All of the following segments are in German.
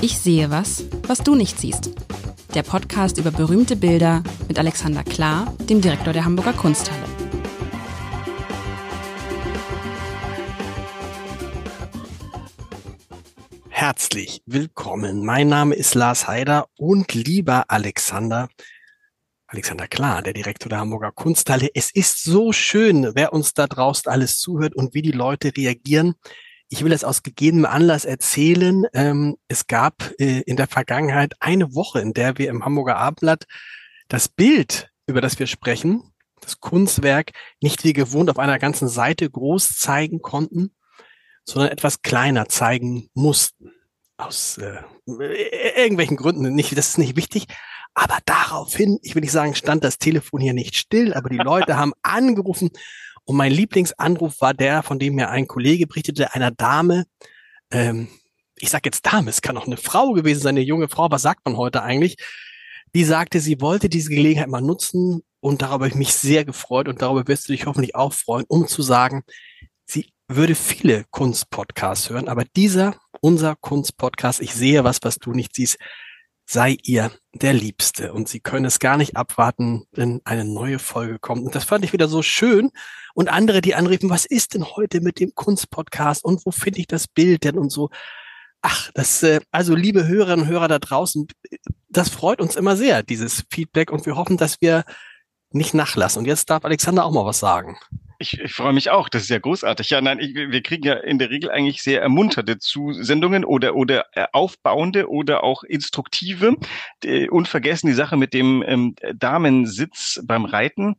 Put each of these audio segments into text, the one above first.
Ich sehe was, was du nicht siehst. Der Podcast über berühmte Bilder mit Alexander Klar, dem Direktor der Hamburger Kunsthalle. Herzlich willkommen. Mein Name ist Lars Heider und lieber Alexander, Alexander Klar, der Direktor der Hamburger Kunsthalle. Es ist so schön, wer uns da draußen alles zuhört und wie die Leute reagieren. Ich will es aus gegebenem Anlass erzählen. Ähm, es gab äh, in der Vergangenheit eine Woche, in der wir im Hamburger Abendblatt das Bild, über das wir sprechen, das Kunstwerk, nicht wie gewohnt auf einer ganzen Seite groß zeigen konnten, sondern etwas kleiner zeigen mussten. Aus äh, irgendwelchen Gründen. Nicht, das ist nicht wichtig. Aber daraufhin, ich will nicht sagen, stand das Telefon hier nicht still, aber die Leute haben angerufen. Und mein Lieblingsanruf war der, von dem mir ein Kollege berichtete, einer Dame, ähm, ich sage jetzt Dame, es kann auch eine Frau gewesen sein, eine junge Frau, was sagt man heute eigentlich? Die sagte, sie wollte diese Gelegenheit mal nutzen und darüber habe ich mich sehr gefreut und darüber wirst du dich hoffentlich auch freuen, um zu sagen, sie würde viele Kunstpodcasts hören, aber dieser, unser Kunstpodcast, ich sehe was, was du nicht siehst, sei ihr der Liebste. Und sie können es gar nicht abwarten, wenn eine neue Folge kommt. Und das fand ich wieder so schön. Und andere, die anriefen, was ist denn heute mit dem Kunstpodcast und wo finde ich das Bild denn und so. Ach, das, äh, also liebe Hörerinnen und Hörer da draußen, das freut uns immer sehr, dieses Feedback. Und wir hoffen, dass wir nicht nachlassen. Und jetzt darf Alexander auch mal was sagen. Ich, ich freue mich auch. Das ist ja großartig. Ja, nein, ich, wir kriegen ja in der Regel eigentlich sehr ermunterte Zusendungen oder oder äh, aufbauende oder auch instruktive. Unvergessen die Sache mit dem ähm, Damensitz beim Reiten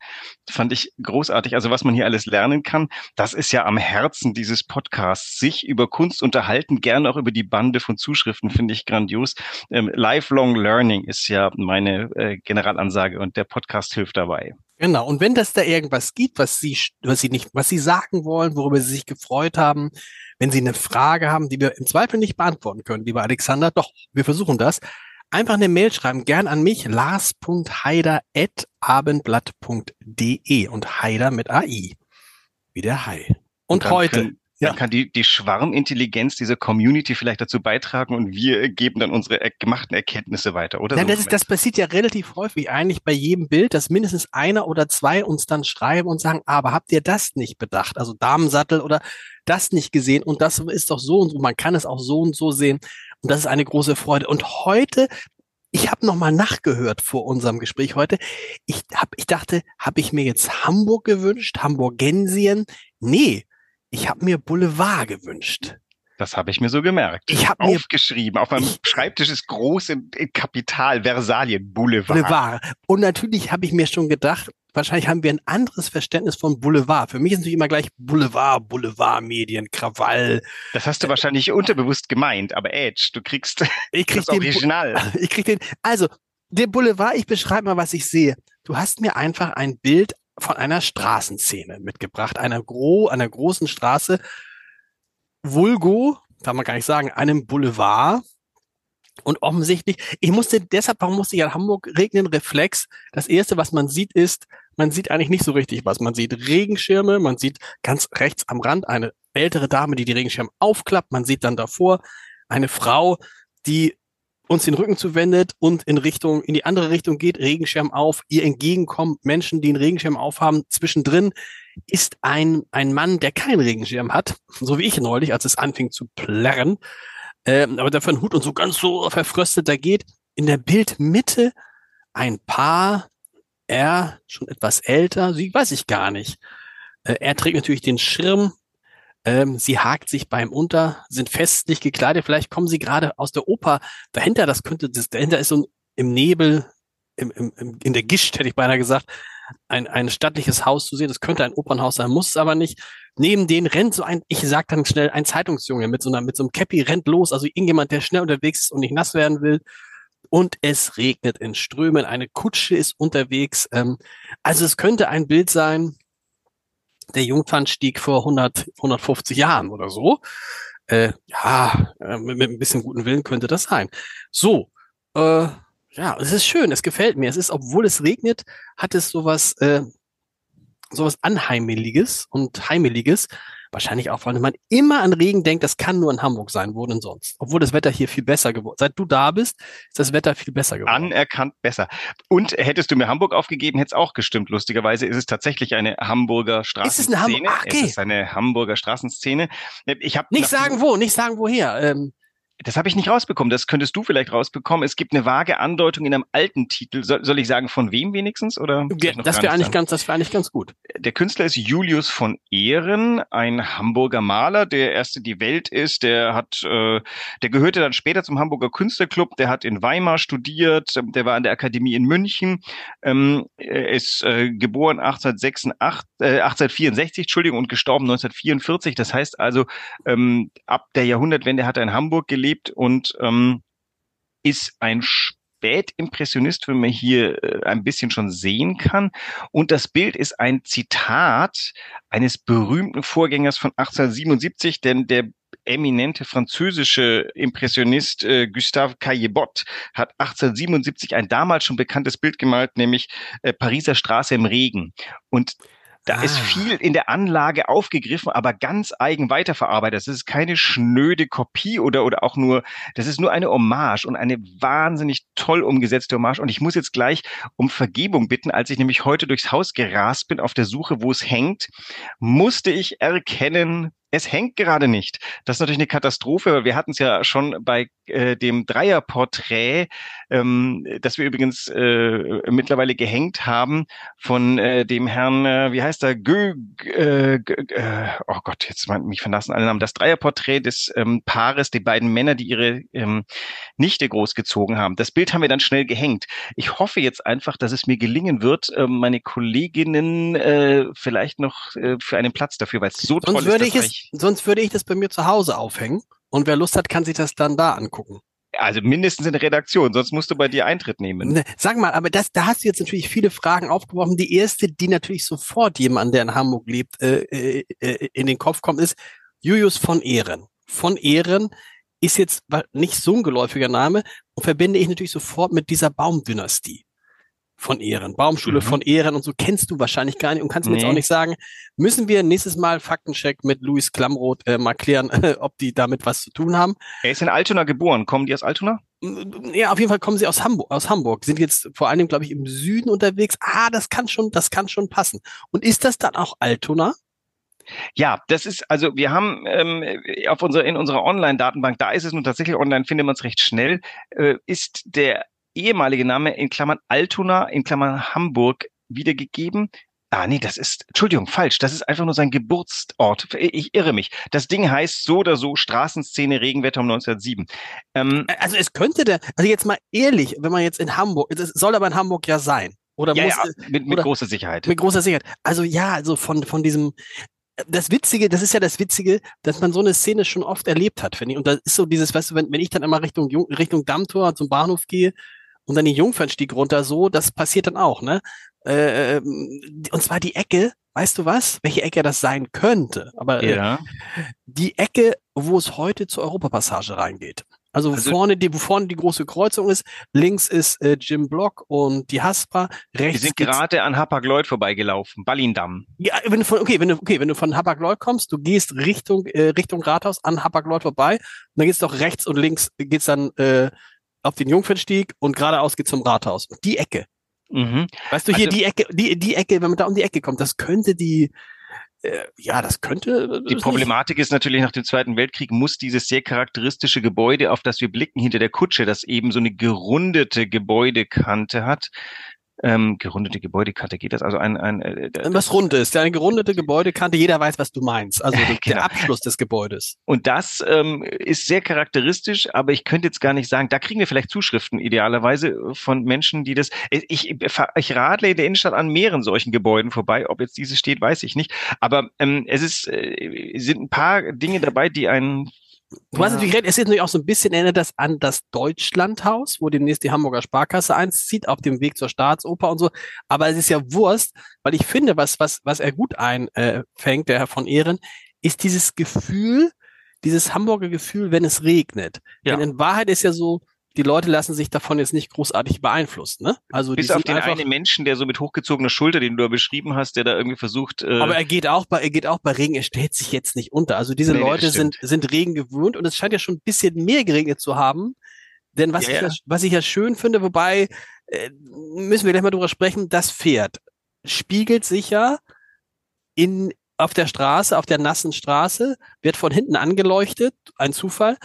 fand ich großartig. Also was man hier alles lernen kann, das ist ja am Herzen dieses Podcasts. Sich über Kunst unterhalten, gerne auch über die Bande von Zuschriften, finde ich grandios. Ähm, Lifelong Learning ist ja meine äh, Generalansage und der Podcast hilft dabei. Genau. Und wenn das da irgendwas gibt, was Sie, was Sie nicht, was Sie sagen wollen, worüber Sie sich gefreut haben, wenn Sie eine Frage haben, die wir im Zweifel nicht beantworten können, lieber Alexander, doch, wir versuchen das. Einfach eine Mail schreiben, gern an mich, lars.heider.abendblatt.de und Heider mit AI. Wie der Hai. Und, und heute. Können, ja. Dann kann die, die Schwarmintelligenz dieser Community vielleicht dazu beitragen und wir geben dann unsere er gemachten Erkenntnisse weiter, oder? Nein, so das, ist, das passiert ja relativ häufig eigentlich bei jedem Bild, dass mindestens einer oder zwei uns dann schreiben und sagen, aber habt ihr das nicht bedacht? Also Damensattel oder das nicht gesehen und das ist doch so und so, man kann es auch so und so sehen und das ist eine große Freude. Und heute ich habe noch mal nachgehört vor unserem Gespräch heute. Ich hab, ich dachte, habe ich mir jetzt Hamburg gewünscht, Hamburgensien? Nee, ich habe mir Boulevard gewünscht. Das habe ich mir so gemerkt. Ich habe aufgeschrieben. Auf meinem ich, Schreibtisch ist groß in, in Kapital Versalien Boulevard. Boulevard. Und natürlich habe ich mir schon gedacht, wahrscheinlich haben wir ein anderes Verständnis von Boulevard. Für mich ist natürlich immer gleich Boulevard, Boulevardmedien, Krawall. Das hast du wahrscheinlich unterbewusst gemeint, aber Edge, du kriegst ich krieg das den Original. ich krieg den. Also der Boulevard. Ich beschreibe mal, was ich sehe. Du hast mir einfach ein Bild von einer Straßenszene mitgebracht, einer, gro einer großen Straße, Vulgo, kann man gar nicht sagen, einem Boulevard. Und offensichtlich, ich musste deshalb, warum musste ich an Hamburg regnen? Reflex. Das erste, was man sieht, ist, man sieht eigentlich nicht so richtig was. Man sieht Regenschirme, man sieht ganz rechts am Rand eine ältere Dame, die die Regenschirme aufklappt. Man sieht dann davor eine Frau, die uns den Rücken zuwendet und in Richtung, in die andere Richtung geht, Regenschirm auf, ihr entgegenkommen Menschen, die einen Regenschirm aufhaben. Zwischendrin ist ein, ein Mann, der keinen Regenschirm hat, so wie ich neulich, als es anfing zu plärren, ähm, aber dafür ein Hut und so ganz so verfröstet da geht. In der Bildmitte ein Paar, er schon etwas älter, sie weiß ich gar nicht. Äh, er trägt natürlich den Schirm, ähm, sie hakt sich beim Unter, sind festlich gekleidet. Vielleicht kommen sie gerade aus der Oper. Dahinter, das könnte, das, dahinter ist so ein, im Nebel, im, im, in der Gischt, hätte ich beinahe gesagt, ein, ein stattliches Haus zu sehen. Das könnte ein Opernhaus sein, muss es aber nicht. Neben denen rennt so ein, ich sag dann schnell, ein Zeitungsjunge mit so einer, mit so einem Cappy rennt los. Also irgendjemand, der schnell unterwegs ist und nicht nass werden will. Und es regnet in Strömen. Eine Kutsche ist unterwegs. Ähm, also es könnte ein Bild sein, der Jungfernstieg vor 100, 150 Jahren oder so. Äh, ja, äh, mit, mit ein bisschen guten Willen könnte das sein. So, äh, ja, es ist schön, es gefällt mir. Es ist, obwohl es regnet, hat es sowas, äh, sowas Anheimeliges und Heimeliges, Wahrscheinlich auch, weil man immer an Regen denkt, das kann nur in Hamburg sein, wo denn sonst? Obwohl das Wetter hier viel besser geworden. Seit du da bist, ist das Wetter viel besser geworden. Anerkannt besser. Und hättest du mir Hamburg aufgegeben, hätte es auch gestimmt. Lustigerweise ist es tatsächlich eine Hamburger Straßenszene. Ist es eine, Ham Ach, okay. es ist eine Hamburger Straßenszene. Ich habe nicht sagen wo, nicht sagen woher. Ähm, das habe ich nicht rausbekommen. Das könntest du vielleicht rausbekommen. Es gibt eine vage Andeutung in einem alten Titel. Soll, soll ich sagen, von wem wenigstens? Oder ja, das wäre eigentlich ganz, das wäre eigentlich ganz gut. Der Künstler ist Julius von Ehren, ein Hamburger Maler, der erste die Welt ist. Der hat, äh, der gehörte dann später zum Hamburger Künstlerclub. Der hat in Weimar studiert. Der war an der Akademie in München. Ähm, er ist äh, geboren 1886, äh, 1864, Entschuldigung, und gestorben 1944. Das heißt also, ähm, ab der Jahrhundertwende hat er in Hamburg gelebt und ähm, ist ein Spätimpressionist, wenn man hier äh, ein bisschen schon sehen kann. Und das Bild ist ein Zitat eines berühmten Vorgängers von 1877, denn der eminente französische Impressionist äh, Gustave Caillebotte hat 1877 ein damals schon bekanntes Bild gemalt, nämlich äh, Pariser Straße im Regen. Und da ah. ist viel in der Anlage aufgegriffen, aber ganz eigen weiterverarbeitet. Das ist keine schnöde Kopie oder, oder auch nur, das ist nur eine Hommage und eine wahnsinnig toll umgesetzte Hommage. Und ich muss jetzt gleich um Vergebung bitten. Als ich nämlich heute durchs Haus gerast bin auf der Suche, wo es hängt, musste ich erkennen, es hängt gerade nicht. Das ist natürlich eine Katastrophe, weil wir hatten es ja schon bei äh, dem Dreierporträt, ähm, das wir übrigens äh, mittlerweile gehängt haben von äh, dem Herrn, äh, wie heißt er, Gö, äh, äh, oh Gott, jetzt mich verlassen alle Namen, das Dreierporträt des ähm, Paares, die beiden Männer, die ihre ähm, Nichte großgezogen haben. Das Bild haben wir dann schnell gehängt. Ich hoffe jetzt einfach, dass es mir gelingen wird, äh, meine Kolleginnen äh, vielleicht noch äh, für einen Platz dafür, weil es so Sonst toll ist. Sonst würde ich das bei mir zu Hause aufhängen. Und wer Lust hat, kann sich das dann da angucken. Also mindestens in der Redaktion, sonst musst du bei dir Eintritt nehmen. Ne, sag mal, aber das, da hast du jetzt natürlich viele Fragen aufgeworfen. Die erste, die natürlich sofort jemand, der in Hamburg lebt, äh, äh, äh, in den Kopf kommt, ist Julius von Ehren. Von Ehren ist jetzt nicht so ein geläufiger Name und verbinde ich natürlich sofort mit dieser Baumdynastie von Ehren, Baumschule mhm. von Ehren und so kennst du wahrscheinlich gar nicht und kannst nee. mir jetzt auch nicht sagen, müssen wir nächstes Mal Faktencheck mit Luis Klamroth äh, mal klären, ob die damit was zu tun haben. Er ist in Altona geboren. Kommen die aus Altona? Ja, auf jeden Fall kommen sie aus Hamburg, aus Hamburg. Sind jetzt vor allem, glaube ich, im Süden unterwegs. Ah, das kann schon, das kann schon passen. Und ist das dann auch Altona? Ja, das ist, also wir haben ähm, auf unserer, in unserer Online-Datenbank, da ist es nun tatsächlich online, findet man es recht schnell, äh, ist der ehemalige Name in Klammern Altona in Klammern Hamburg wiedergegeben. Ah, nee, das ist, Entschuldigung, falsch. Das ist einfach nur sein Geburtsort. Ich irre mich. Das Ding heißt so oder so Straßenszene Regenwetter um 1907. Ähm, also es könnte der, also jetzt mal ehrlich, wenn man jetzt in Hamburg, es soll aber in Hamburg ja sein. Oder ja, muss, ja, mit, mit oder, großer Sicherheit. Mit großer Sicherheit. Also ja, also von, von diesem, das Witzige, das ist ja das Witzige, dass man so eine Szene schon oft erlebt hat, finde ich. Und da ist so dieses, weißt du, wenn, wenn ich dann immer Richtung, Richtung Dammtor zum Bahnhof gehe und dann die Jungfernstieg runter so, das passiert dann auch, ne? Äh, ähm, und zwar die Ecke, weißt du was, welche Ecke das sein könnte? Aber äh, ja. äh, die Ecke, wo es heute zur Europapassage reingeht. Also, also vorne die, wo vorne die große Kreuzung ist, links ist äh, Jim Block und die Haspa, rechts. Wir sind gerade an Hapag-Lloyd vorbeigelaufen, Ballindamm. Ja, wenn du von, okay, wenn du, okay, wenn du von Hapag-Lloyd kommst, du gehst Richtung, äh, Richtung Rathaus an Hapag-Lloyd vorbei, und dann geht's doch rechts und links geht's dann äh, auf den Jungfernstieg und geradeaus geht zum Rathaus. Die Ecke. Mhm. Weißt du, hier also, die Ecke, die, die Ecke, wenn man da um die Ecke kommt, das könnte die, äh, ja, das könnte. Die Problematik ist natürlich nach dem Zweiten Weltkrieg muss dieses sehr charakteristische Gebäude, auf das wir blicken, hinter der Kutsche, das eben so eine gerundete Gebäudekante hat, ähm, gerundete Gebäudekante geht das? Also ein, ein äh, was rund ist, eine gerundete Gebäudekante, jeder weiß, was du meinst. Also genau. der Abschluss des Gebäudes. Und das ähm, ist sehr charakteristisch, aber ich könnte jetzt gar nicht sagen, da kriegen wir vielleicht Zuschriften idealerweise von Menschen, die das. Ich, ich radle in der Innenstadt an mehreren solchen Gebäuden vorbei. Ob jetzt dieses steht, weiß ich nicht. Aber ähm, es ist, äh, sind ein paar Dinge dabei, die einen Du hast natürlich recht, es ist natürlich auch so ein bisschen erinnert das an das Deutschlandhaus, wo demnächst die Hamburger Sparkasse einzieht, auf dem Weg zur Staatsoper und so. Aber es ist ja Wurst, weil ich finde, was, was, was er gut einfängt, der Herr von Ehren, ist dieses Gefühl, dieses Hamburger Gefühl, wenn es regnet. Ja. Denn in Wahrheit ist ja so, die Leute lassen sich davon jetzt nicht großartig beeinflussen. Ne? Also bis auf den einen Menschen, der so mit hochgezogener Schulter, den du da beschrieben hast, der da irgendwie versucht. Äh aber er geht auch bei er geht auch bei Regen. Er stellt sich jetzt nicht unter. Also diese nee, Leute sind sind Regen gewöhnt und es scheint ja schon ein bisschen mehr geregnet zu haben. Denn was ja, ich ja. was ich ja schön finde, wobei äh, müssen wir gleich mal drüber sprechen, das Pferd spiegelt sich ja in auf der Straße, auf der nassen Straße, wird von hinten angeleuchtet, ein Zufall.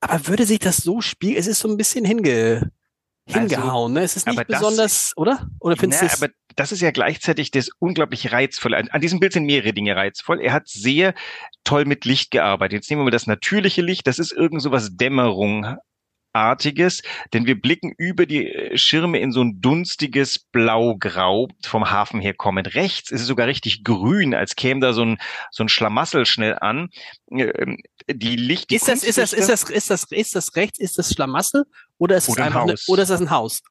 Aber würde sich das so spiegeln? Es ist so ein bisschen hinge, hingehauen, also, ne? Es ist nicht besonders, das, oder? Oder findest du aber das ist ja gleichzeitig das unglaublich reizvolle. An, an diesem Bild sind mehrere Dinge reizvoll. Er hat sehr toll mit Licht gearbeitet. Jetzt nehmen wir mal das natürliche Licht. Das ist irgend so was Dämmerung Artiges, denn wir blicken über die äh, Schirme in so ein dunstiges Blau-Grau vom Hafen her kommend. Rechts ist es sogar richtig grün, als käme da so ein, so ein Schlamassel schnell an. Ähm, die Licht, die ist das, ist das, ist das, ist das, ist das rechts, ist das Schlamassel oder ist es einfach, ein eine, oder ist das ein Haus?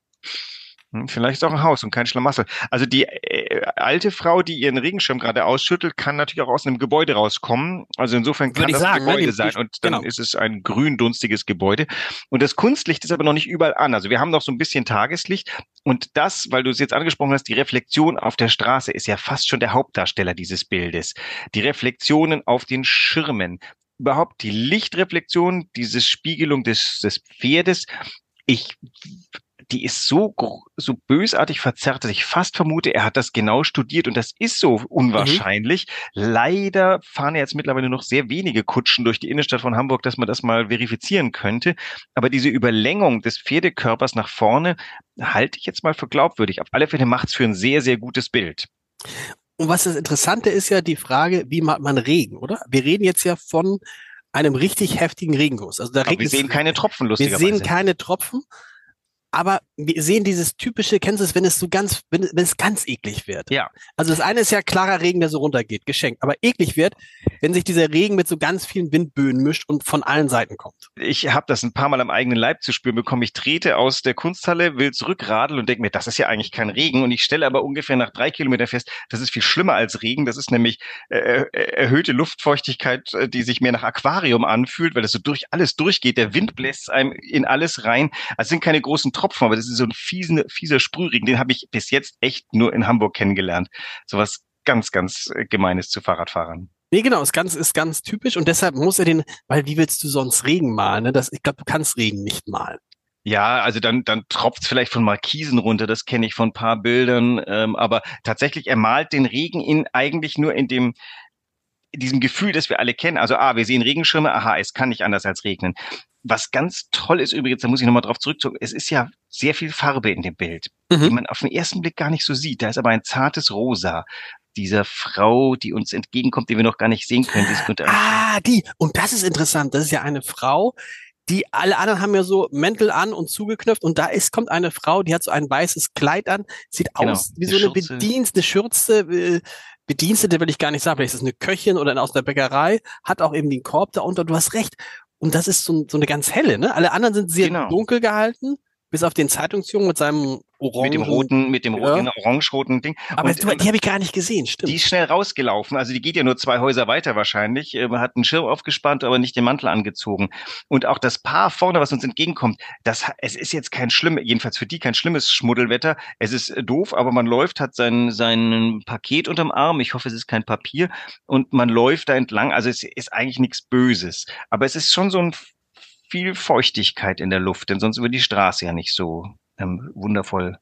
Hm, vielleicht ist auch ein Haus und kein Schlamassel. Also die äh, alte Frau, die ihren Regenschirm gerade ausschüttelt, kann natürlich auch aus einem Gebäude rauskommen. Also insofern kann das sagen, ein Gebäude ne? sein und dann genau. ist es ein grün-dunstiges Gebäude. Und das Kunstlicht ist aber noch nicht überall an. Also wir haben noch so ein bisschen Tageslicht und das, weil du es jetzt angesprochen hast, die Reflexion auf der Straße ist ja fast schon der Hauptdarsteller dieses Bildes. Die Reflexionen auf den Schirmen, überhaupt die Lichtreflexion, diese Spiegelung des, des Pferdes. Ich die ist so, so bösartig verzerrt, dass ich fast vermute, er hat das genau studiert und das ist so unwahrscheinlich. Mhm. Leider fahren jetzt mittlerweile noch sehr wenige Kutschen durch die Innenstadt von Hamburg, dass man das mal verifizieren könnte. Aber diese Überlängung des Pferdekörpers nach vorne halte ich jetzt mal für glaubwürdig. Auf alle Fälle macht es für ein sehr, sehr gutes Bild. Und was das Interessante ist ja die Frage, wie macht man Regen, oder? Wir reden jetzt ja von einem richtig heftigen Regenguss. Also da regnet wir sehen keine Tropfen, lustigerweise. Wir sehen keine Tropfen aber wir sehen dieses typische, kennst du es, wenn es so ganz, wenn, wenn es ganz eklig wird. Ja. Also das eine ist ja klarer Regen, der so runtergeht, geschenkt. Aber eklig wird, wenn sich dieser Regen mit so ganz vielen Windböen mischt und von allen Seiten kommt. Ich habe das ein paar Mal am eigenen Leib zu spüren bekommen. Ich trete aus der Kunsthalle, will zurückradeln und denke mir, das ist ja eigentlich kein Regen. Und ich stelle aber ungefähr nach drei Kilometern fest, das ist viel schlimmer als Regen. Das ist nämlich äh, äh erhöhte Luftfeuchtigkeit, äh, die sich mehr nach Aquarium anfühlt, weil das so durch alles durchgeht. Der Wind bläst einem in alles rein. Also sind keine großen Tropfen aber das ist so ein fiesen, fieser Sprühregen, den habe ich bis jetzt echt nur in Hamburg kennengelernt. Sowas ganz, ganz äh, Gemeines zu Fahrradfahrern. Nee, genau, ist ganz, ist ganz typisch und deshalb muss er den, weil wie willst du sonst Regen malen? Ne? Das, ich glaube, du kannst Regen nicht malen. Ja, also dann, dann tropft vielleicht von Markisen runter, das kenne ich von ein paar Bildern, ähm, aber tatsächlich, er malt den Regen in eigentlich nur in dem, in diesem Gefühl, das wir alle kennen. Also, ah, wir sehen Regenschirme, aha, es kann nicht anders als regnen. Was ganz toll ist übrigens, da muss ich nochmal drauf zurückzukommen, es ist ja sehr viel Farbe in dem Bild, mhm. die man auf den ersten Blick gar nicht so sieht. Da ist aber ein zartes Rosa dieser Frau, die uns entgegenkommt, die wir noch gar nicht sehen können. Ah, die. Und das ist interessant. Das ist ja eine Frau, die alle anderen haben ja so Mäntel an und zugeknöpft und da ist kommt eine Frau, die hat so ein weißes Kleid an, sieht genau, aus wie so eine Schürze. Bedienste, Schürze, äh, Bedienstete will ich gar nicht sagen, vielleicht ist es eine Köchin oder aus der Bäckerei, hat auch eben den Korb da unter. Du hast recht. Und das ist so, so eine ganz helle, ne? Alle anderen sind sehr genau. dunkel gehalten, bis auf den Zeitungsjungen mit seinem Orangen. Mit dem roten, mit dem roten, ja. orange-roten Ding. Aber und, die, die habe ich gar nicht gesehen, stimmt. Die ist schnell rausgelaufen. Also die geht ja nur zwei Häuser weiter wahrscheinlich. Man hat einen Schirm aufgespannt, aber nicht den Mantel angezogen. Und auch das Paar vorne, was uns entgegenkommt, das, es ist jetzt kein schlimm, jedenfalls für die kein schlimmes Schmuddelwetter. Es ist doof, aber man läuft, hat sein, sein Paket unterm Arm. Ich hoffe, es ist kein Papier. Und man läuft da entlang. Also es ist eigentlich nichts Böses. Aber es ist schon so ein viel Feuchtigkeit in der Luft, denn sonst würde die Straße ja nicht so ähm, wundervoll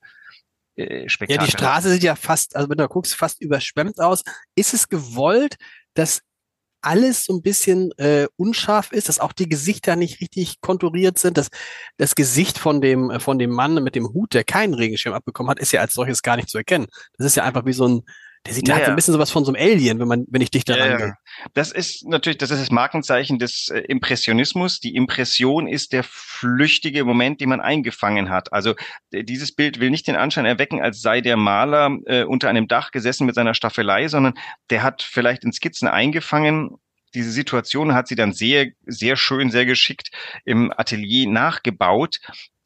äh, Spektakel. Ja, die Straße sieht ja fast, also wenn du guckst, fast überschwemmt aus. Ist es gewollt, dass alles so ein bisschen äh, unscharf ist, dass auch die Gesichter nicht richtig konturiert sind. dass das Gesicht von dem, äh, von dem Mann mit dem Hut, der keinen Regenschirm abbekommen hat, ist ja als solches gar nicht zu erkennen. Das ist ja einfach wie so ein, der sieht ja, halt so ein bisschen sowas von so einem Alien, wenn man, wenn ich dich da ja, rangehe. Das ist natürlich, das ist das Markenzeichen des äh, Impressionismus. Die Impression ist der flüchtige Moment, den man eingefangen hat. Also dieses Bild will nicht den Anschein erwecken, als sei der Maler äh, unter einem Dach gesessen mit seiner Staffelei, sondern der hat vielleicht in Skizzen eingefangen, diese Situation hat sie dann sehr, sehr schön, sehr geschickt im Atelier nachgebaut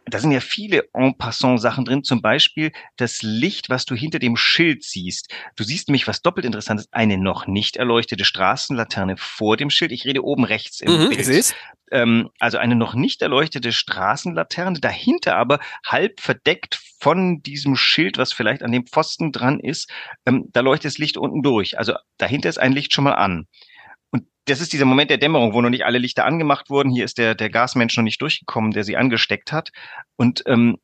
da sind ja viele en passant Sachen drin, zum Beispiel das Licht, was du hinter dem Schild siehst. Du siehst nämlich, was doppelt interessant ist, eine noch nicht erleuchtete Straßenlaterne vor dem Schild. Ich rede oben rechts im Mhm, Bild. Ähm, also eine noch nicht erleuchtete Straßenlaterne, dahinter aber halb verdeckt von diesem Schild, was vielleicht an dem Pfosten dran ist, ähm, da leuchtet das Licht unten durch. Also dahinter ist ein Licht schon mal an. Das ist dieser Moment der Dämmerung, wo noch nicht alle Lichter angemacht wurden. Hier ist der, der Gasmensch noch nicht durchgekommen, der sie angesteckt hat. Und ähm,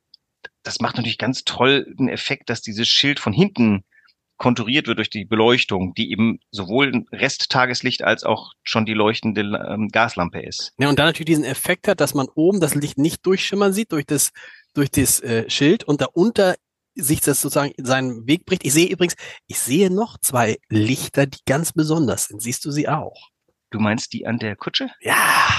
das macht natürlich ganz toll den Effekt, dass dieses Schild von hinten konturiert wird durch die Beleuchtung, die eben sowohl Resttageslicht als auch schon die leuchtende ähm, Gaslampe ist. Ja, und dann natürlich diesen Effekt hat, dass man oben das Licht nicht durchschimmern sieht durch das, durch das äh, Schild und darunter sich das sozusagen seinen Weg bricht. Ich sehe übrigens, ich sehe noch zwei Lichter, die ganz besonders sind. Siehst du sie auch? Du meinst die an der Kutsche? Ja,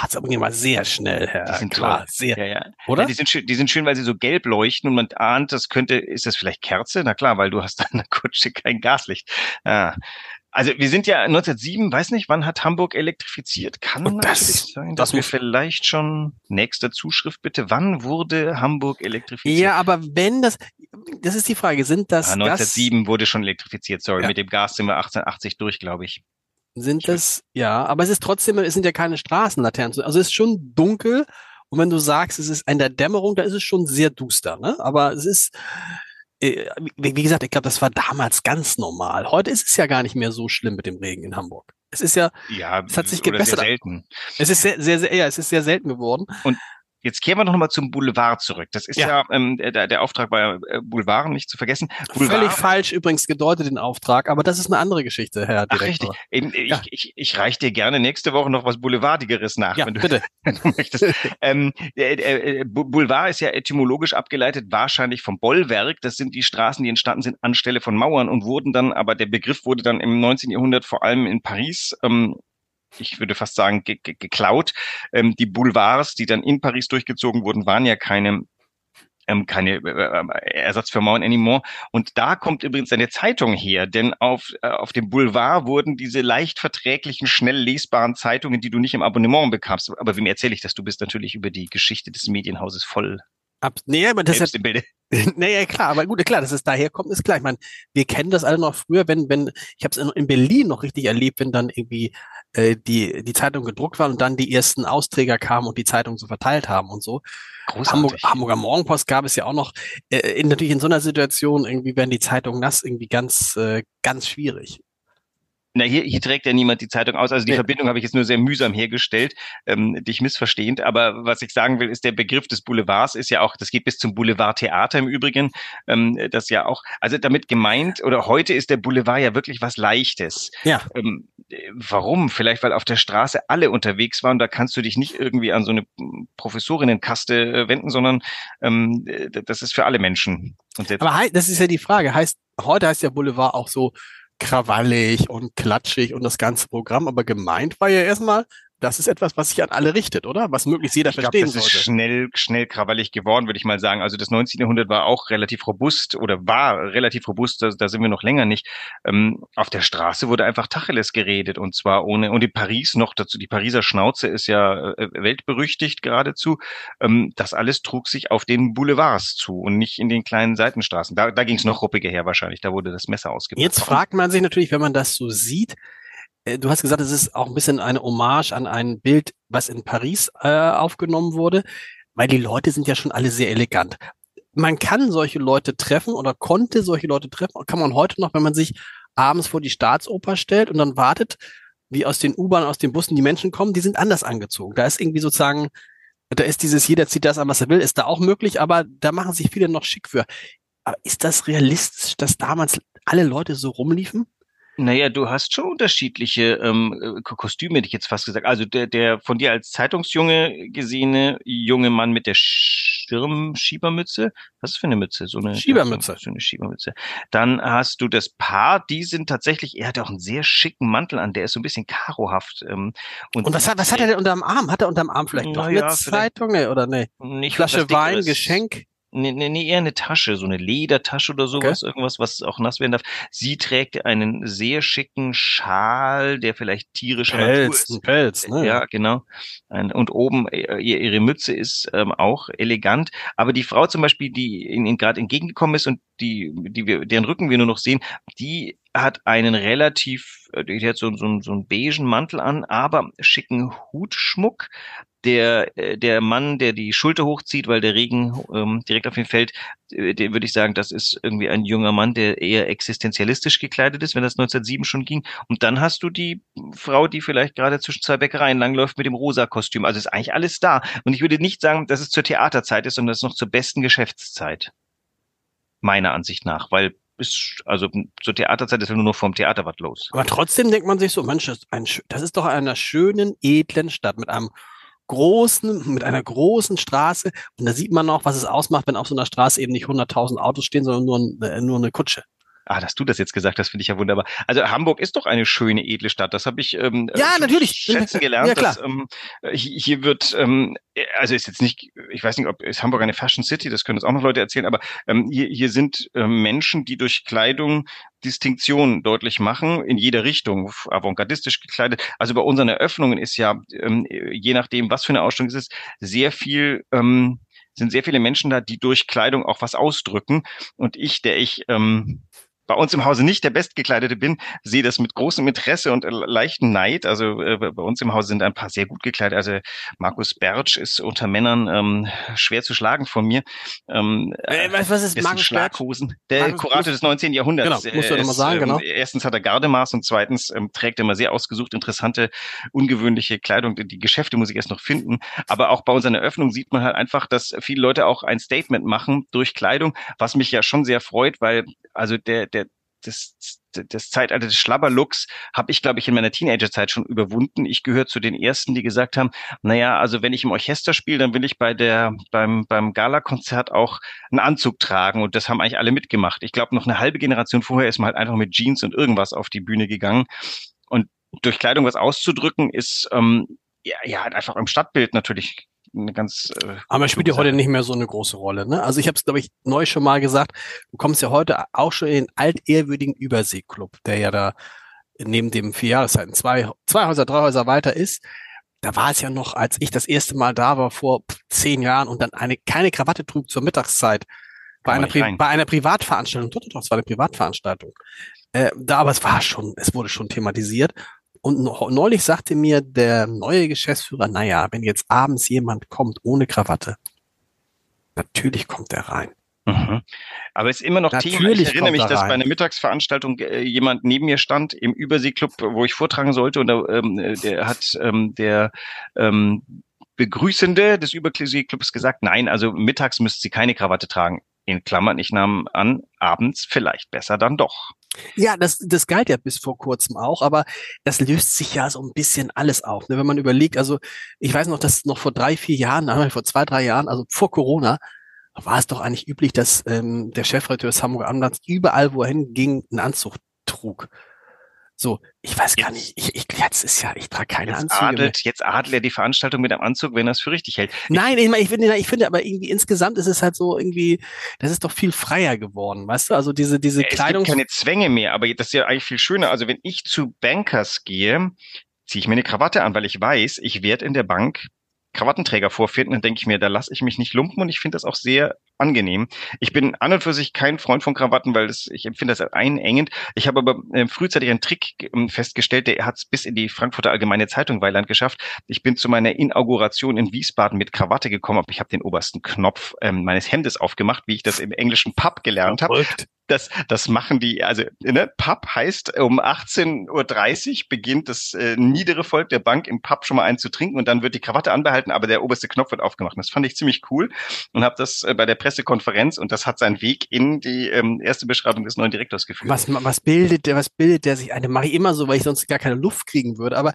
das ging mal sehr schnell, Herr. Die sind Klar, toll. sehr. Ja, ja. Oder? Ja, die sind schön, die sind schön, weil sie so gelb leuchten und man ahnt, das könnte, ist das vielleicht Kerze? Na klar, weil du hast an der Kutsche kein Gaslicht. Ah. Also wir sind ja 1907, weiß nicht, wann hat Hamburg elektrifiziert? Kann Und das- sein, das dass wir muss- vielleicht schon nächste Zuschrift bitte. Wann wurde Hamburg elektrifiziert? Ja, aber wenn das, das ist die Frage, sind das, ah, Gas, 1907 wurde schon elektrifiziert. Sorry, Ja. mit dem Gas sind wir 1880 durch, glaube ich. Sind das, ja, aber es ist trotzdem, es sind ja keine Straßenlaternen. Also es ist schon dunkel und wenn du sagst, es ist in der Dämmerung, da ist es schon sehr duster, ne? Aber es ist, äh, wie, gesagt, ich glaube, das war damals ganz normal. Heute ist es ja gar nicht mehr so schlimm mit dem Regen in Hamburg. Es ist ja, Ja, Es hat sich gebessert. Sehr selten. es ist sehr, sehr, sehr, ja, es ist sehr selten geworden. Jetzt kehren wir noch mal zum Boulevard zurück. Das ist ja, Ja. ähm, der, der Auftrag bei äh, Boulevard, nicht zu vergessen. Boulevard, Völlig falsch übrigens gedeutet den Auftrag, aber das ist eine andere Geschichte, Herr Ach, Direktor. richtig. Eben, ich, Ja. ich, ich reich dir gerne nächste Woche noch was Boulevardigeres nach, Ja, wenn du, bitte. wenn du möchtest. ähm, äh, äh, Bu- Boulevard ist ja etymologisch abgeleitet wahrscheinlich vom Bollwerk. Das sind die Straßen, die entstanden sind anstelle von Mauern und wurden dann, aber der Begriff wurde dann im 19. Jahrhundert vor allem in Paris ähm, ich würde fast sagen, ge ge geklaut. Ähm, die Boulevards, die dann in Paris durchgezogen wurden, waren ja keine ähm, keine äh, Ersatz für Mauern anymore. Und da kommt übrigens eine Zeitung her, denn auf, äh, auf dem Boulevard wurden diese leicht verträglichen, schnell lesbaren Zeitungen, die du nicht im Abonnement bekamst. Aber wem erzähle ich das? Du bist natürlich über die Geschichte des Medienhauses voll Ab, nee, aber das ist selbst Bilde. Naja, klar, aber gut, klar, dass es daher kommt, ist klar. Ich meine, wir kennen das alle noch früher, wenn, wenn, ich habe es in, in Berlin noch richtig erlebt, wenn dann irgendwie äh, die, die Zeitung gedruckt war und dann die ersten Austräger kamen und die Zeitung so verteilt haben und so. Hamburg, Hamburger Morgenpost gab es ja auch noch. Äh, in, natürlich in so einer Situation irgendwie werden die Zeitungen nass, irgendwie ganz, äh, ganz schwierig. Na, hier, hier trägt ja niemand die Zeitung aus. Also die Nee. Verbindung habe ich jetzt nur sehr mühsam hergestellt, ähm, dich missverstehend. Aber was ich sagen will, ist der Begriff des Boulevards ist ja auch, das geht bis zum Boulevardtheater im Übrigen, ähm, das ja auch, also damit gemeint, oder heute ist der Boulevard ja wirklich was Leichtes. Ja. Ähm, äh, warum? Vielleicht, weil auf der Straße alle unterwegs waren. Da kannst du dich nicht irgendwie an so eine Professorinnenkaste äh, wenden, sondern ähm, äh, das ist für alle Menschen. Aber das ist ja die Frage. Heißt, heute heißt ja Boulevard auch so krawallig und klatschig und das ganze Programm, aber gemeint war ja erstmal, das ist etwas, was sich an alle richtet, oder? Was möglichst jeder Ich verstehen das ist sollte. schnell, schnell krawallig geworden, würde ich mal sagen. Also das 19. Jahrhundert war auch relativ robust oder war relativ robust, da, da sind wir noch länger nicht. Ähm, auf der Straße wurde einfach Tacheles geredet und zwar ohne, und in Paris noch dazu, die Pariser Schnauze ist ja äh, weltberüchtigt geradezu. Ähm, das alles trug sich auf den Boulevards zu und nicht in den kleinen Seitenstraßen. Da, da ging es noch ruppiger her wahrscheinlich, da wurde das Messer ausgepackt. Jetzt fragt man sich natürlich, wenn man das so sieht, du hast gesagt, es ist auch ein bisschen eine Hommage an ein Bild, was in Paris äh, aufgenommen wurde, weil die Leute sind ja schon alle sehr elegant. Man kann solche Leute treffen oder konnte solche Leute treffen, kann man heute noch, wenn man sich abends vor die Staatsoper stellt und dann wartet, wie aus den U-Bahnen, aus den Bussen die Menschen kommen, die sind anders angezogen. Da ist irgendwie sozusagen, da ist dieses, jeder zieht das an, was er will, ist da auch möglich, aber da machen sich viele noch schick für. Aber ist das realistisch, dass damals alle Leute so rumliefen? Naja, du hast schon unterschiedliche ähm, äh, Ko- Kostüme, hätte ich jetzt fast gesagt. Also der, der von dir als Zeitungsjunge gesehene junge Mann mit der Schirmschiebermütze. Was ist für eine Mütze? So eine Schiebermütze. So eine Schiebermütze. Dann hast du das Paar, die sind tatsächlich, er hat auch einen sehr schicken Mantel an, der ist so ein bisschen karohaft. Ähm, Und was hat, was hat er denn unterm Arm? Hat er unterm Arm vielleicht eine ja, vielleicht- Zeitung? Nee, oder nee? Nicht Flasche Wein. Geschenk? Nee, nee, eher eine Tasche, so eine Ledertasche oder sowas, okay. irgendwas, was auch nass werden darf. Sie trägt einen sehr schicken Schal, der vielleicht tierischer Pelz, Natur ist. Pelz, ne? Ja, genau. Und oben äh, ihre Mütze ist ähm, auch elegant. Aber die Frau zum Beispiel, die ihnen gerade entgegengekommen ist und die, die wir, deren Rücken wir nur noch sehen, die hat einen relativ, äh, die hat so, so, so einen beigen Mantel an, aber schicken Hutschmuck. Der, äh, der Mann, der die Schulter hochzieht, weil der Regen ähm, direkt auf ihn fällt, äh, den würde ich sagen, das ist irgendwie ein junger Mann, der eher existenzialistisch gekleidet ist, wenn das 1907 schon ging. Und dann hast du die Frau, die vielleicht gerade zwischen zwei Bäckereien langläuft mit dem rosa Kostüm. Also ist eigentlich alles da. Und ich würde nicht sagen, dass es zur Theaterzeit ist, sondern ist noch zur besten Geschäftszeit. Meiner Ansicht nach, weil ist, also zur Theaterzeit ist ja nur noch vom Theater was los. Aber trotzdem denkt man sich so, Mensch, das ist doch einer schönen, edlen Stadt mit einem großen, mit einer großen Straße. Und da sieht man auch, was es ausmacht, wenn auf so einer Straße eben nicht 100.000 Autos stehen, sondern nur, äh, nur eine Kutsche. Ah, dass du das jetzt gesagt hast, finde ich ja wunderbar. Also Hamburg ist doch eine schöne, edle Stadt. Das habe ich ähm, ja, natürlich. schätzen gelernt. Ja, klar. Dass, ähm, hier wird, ähm, also ist jetzt nicht, ich weiß nicht, ob ist Hamburg eine Fashion City, das können uns auch noch Leute erzählen, aber ähm, hier, hier sind ähm, Menschen, die durch Kleidung Distinktion deutlich machen, in jeder Richtung, avantgardistisch gekleidet. Also bei unseren Eröffnungen ist ja, ähm, je nachdem, was für eine Ausstellung es ist, sehr viel ähm, sind sehr viele Menschen da, die durch Kleidung auch was ausdrücken. Und ich, der ich ähm, bei uns im Hause nicht der Bestgekleidete bin, sehe das mit großem Interesse und leichten Neid. Also äh, bei uns im Hause sind ein paar sehr gut gekleidet. Also Markus Bertsch ist unter Männern ähm, schwer zu schlagen von mir. Ähm, äh, was, was ist Markus Schlaghosen? Der Markus, Kurate des 19. Jahrhunderts. Genau, musst du nochmal sagen, ähm, genau. Erstens hat er Gardemaß und zweitens ähm, trägt er immer sehr ausgesucht interessante, ungewöhnliche Kleidung. Die Geschäfte muss ich erst noch finden. Aber auch bei unseren Eröffnungen sieht man halt einfach, dass viele Leute auch ein Statement machen durch Kleidung, was mich ja schon sehr freut, weil also der das, das Zeitalter des Schlabberlooks habe ich, glaube ich, in meiner Teenagerzeit schon überwunden. Ich gehöre zu den ersten, die gesagt haben, naja, also wenn ich im Orchester spiele, dann will ich bei der, beim, beim Gala-Konzert auch einen Anzug tragen. Und das haben eigentlich alle mitgemacht. Ich glaube, noch eine halbe Generation vorher ist man halt einfach mit Jeans und irgendwas auf die Bühne gegangen. Und durch Kleidung was auszudrücken, ist ähm, ja, ja einfach im Stadtbild natürlich eine ganz. Äh, Aber spielt ja heute nicht mehr so eine große Rolle. Ne? Also ich habe es, glaube ich, neu schon mal gesagt. Du kommst ja heute auch schon in den altehrwürdigen Überseeklub, der ja da neben dem vier Jahreszeiten zwei, zwei Häuser, drei Häuser weiter ist. Da war es ja noch, als ich das erste Mal da war vor zehn Jahren und dann eine keine Krawatte trug zur Mittagszeit bei einer, bei einer Privatveranstaltung. Doch, doch, es war eine Privatveranstaltung. Äh, da, aber es war schon, es wurde schon thematisiert. Und neulich sagte mir der neue Geschäftsführer, naja, wenn jetzt abends jemand kommt ohne Krawatte, natürlich kommt er rein. Mhm. Aber es ist immer noch Natürlich Thema. Ich erinnere mich, da dass bei einer Mittagsveranstaltung äh, jemand neben mir stand im Überseeklub, wo ich vortragen sollte, und da, ähm, der hat ähm, der ähm, Begrüßende des Überseeklubs gesagt, nein, also mittags müsst Sie keine Krawatte tragen. In Klammern, ich nahm an, abends vielleicht besser dann doch. Ja, das, das galt ja bis vor kurzem auch, aber das löst sich ja so ein bisschen alles auf. Ne? Wenn man überlegt, also ich weiß noch, dass noch vor drei, vier Jahren, vor zwei, drei Jahren, also vor Corona, war es doch eigentlich üblich, dass ähm, der Chefredakteur des Hamburger Abendblatts überall, wo er hinging, einen Anzug trug. So, ich weiß gar nicht, ich, ich jetzt ist ja, ich trage keine jetzt Anzüge adelt. Jetzt adelt er die Veranstaltung mit einem Anzug, wenn er es für richtig hält. Nein, ich, ich finde, ich finde aber irgendwie insgesamt ist es halt so irgendwie, das ist doch viel freier geworden, weißt du? Also diese, diese es Kleidung. Es gibt keine Zwänge mehr, aber das ist ja eigentlich viel schöner. Also wenn ich zu Bankers gehe, ziehe ich mir eine Krawatte an, weil ich weiß, ich werde in der Bank Krawattenträger vorfinden, dann denke ich mir, da lasse ich mich nicht lumpen und ich finde das auch sehr angenehm. Ich bin an und für sich kein Freund von Krawatten, weil das, ich empfinde das als einengend. Ich habe aber äh, frühzeitig einen Trick äh, festgestellt, der hat es bis in die Frankfurter Allgemeine Zeitung Weiland geschafft. Ich bin zu meiner Inauguration in Wiesbaden mit Krawatte gekommen, aber ich habe den obersten Knopf ähm, meines Hemdes aufgemacht, wie ich das im englischen Pub gelernt habe das, das machen die, also ne, Pub heißt, um 18.30 Uhr beginnt das äh, niedere Volk der Bank im Pub schon mal einzutrinken und dann wird die Krawatte anbehalten, aber der oberste Knopf wird aufgemacht. Das fand ich ziemlich cool und habe das äh, bei der Pressekonferenz und das hat seinen Weg in die ähm, erste Beschreibung des neuen Direktors geführt. Was, was bildet der, was bildet der sich eine? Mache ich immer so, weil ich sonst gar keine Luft kriegen würde, aber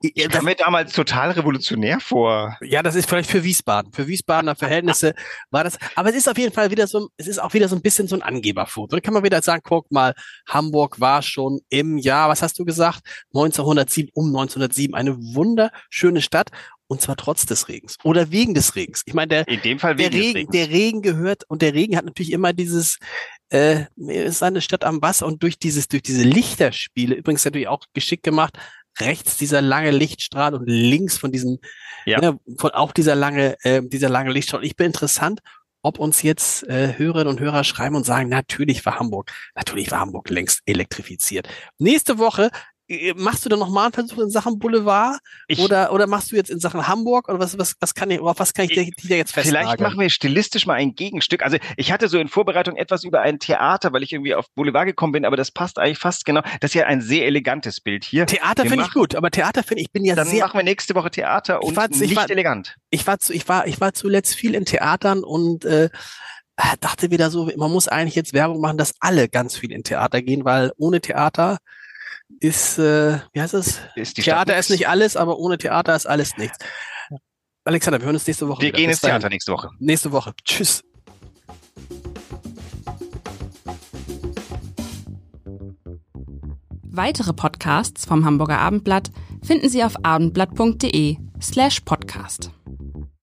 ich, ich kam mir damals total revolutionär vor. Ja, das ist vielleicht für Wiesbaden, für Wiesbadener Verhältnisse war das, aber es ist auf jeden Fall wieder so, es ist auch wieder so ein bisschen so ein Angeberfoto Und dann kann man wieder sagen, guck mal, Hamburg war schon im Jahr, was hast du gesagt? 1907, um 1907, eine wunderschöne Stadt. Und zwar trotz des Regens oder wegen des Regens. Ich meine, der, In dem Fall der Regen, der Regen gehört und der Regen hat natürlich immer dieses, äh, es ist eine Stadt am Wasser und durch dieses, durch diese Lichterspiele, übrigens natürlich auch geschickt gemacht, rechts dieser lange Lichtstrahl und links von diesem, Ja. ne, von auch dieser lange, äh, dieser lange Lichtstrahl. Ich bin interessant, ob uns jetzt äh, Hörerinnen und Hörer schreiben und sagen, natürlich war Hamburg, natürlich war Hamburg längst elektrifiziert. Nächste Woche machst du dann nochmal einen Versuch in Sachen Boulevard Ich- oder, oder machst du jetzt in Sachen Hamburg oder was, was, was kann ich, auf was kann ich dir, dir jetzt festnageln? Vielleicht machen wir stilistisch mal ein Gegenstück. Also ich hatte so in Vorbereitung etwas über ein Theater, weil ich irgendwie auf Boulevard gekommen bin, aber das passt eigentlich fast genau. Das ist ja ein sehr elegantes Bild hier. Theater finde ich gut, aber Theater finde ich bin ja Dann sehr. machen wir nächste Woche Theater Ich und war- ich nicht war- elegant. Ich war zu, ich war, ich war zuletzt viel in Theatern und äh, dachte wieder so, man muss eigentlich jetzt Werbung machen, dass alle ganz viel in Theater gehen, weil ohne Theater ist, äh, wie heißt es? Ist die Theater ist nicht alles, aber ohne Theater ist alles nichts. Alexander, wir hören uns nächste Woche. Wir wieder. gehen ins dahin. Theater nächste Woche. Nächste Woche. Tschüss. Weitere Podcasts vom Hamburger Abendblatt finden Sie auf abendblatt.de slash podcast.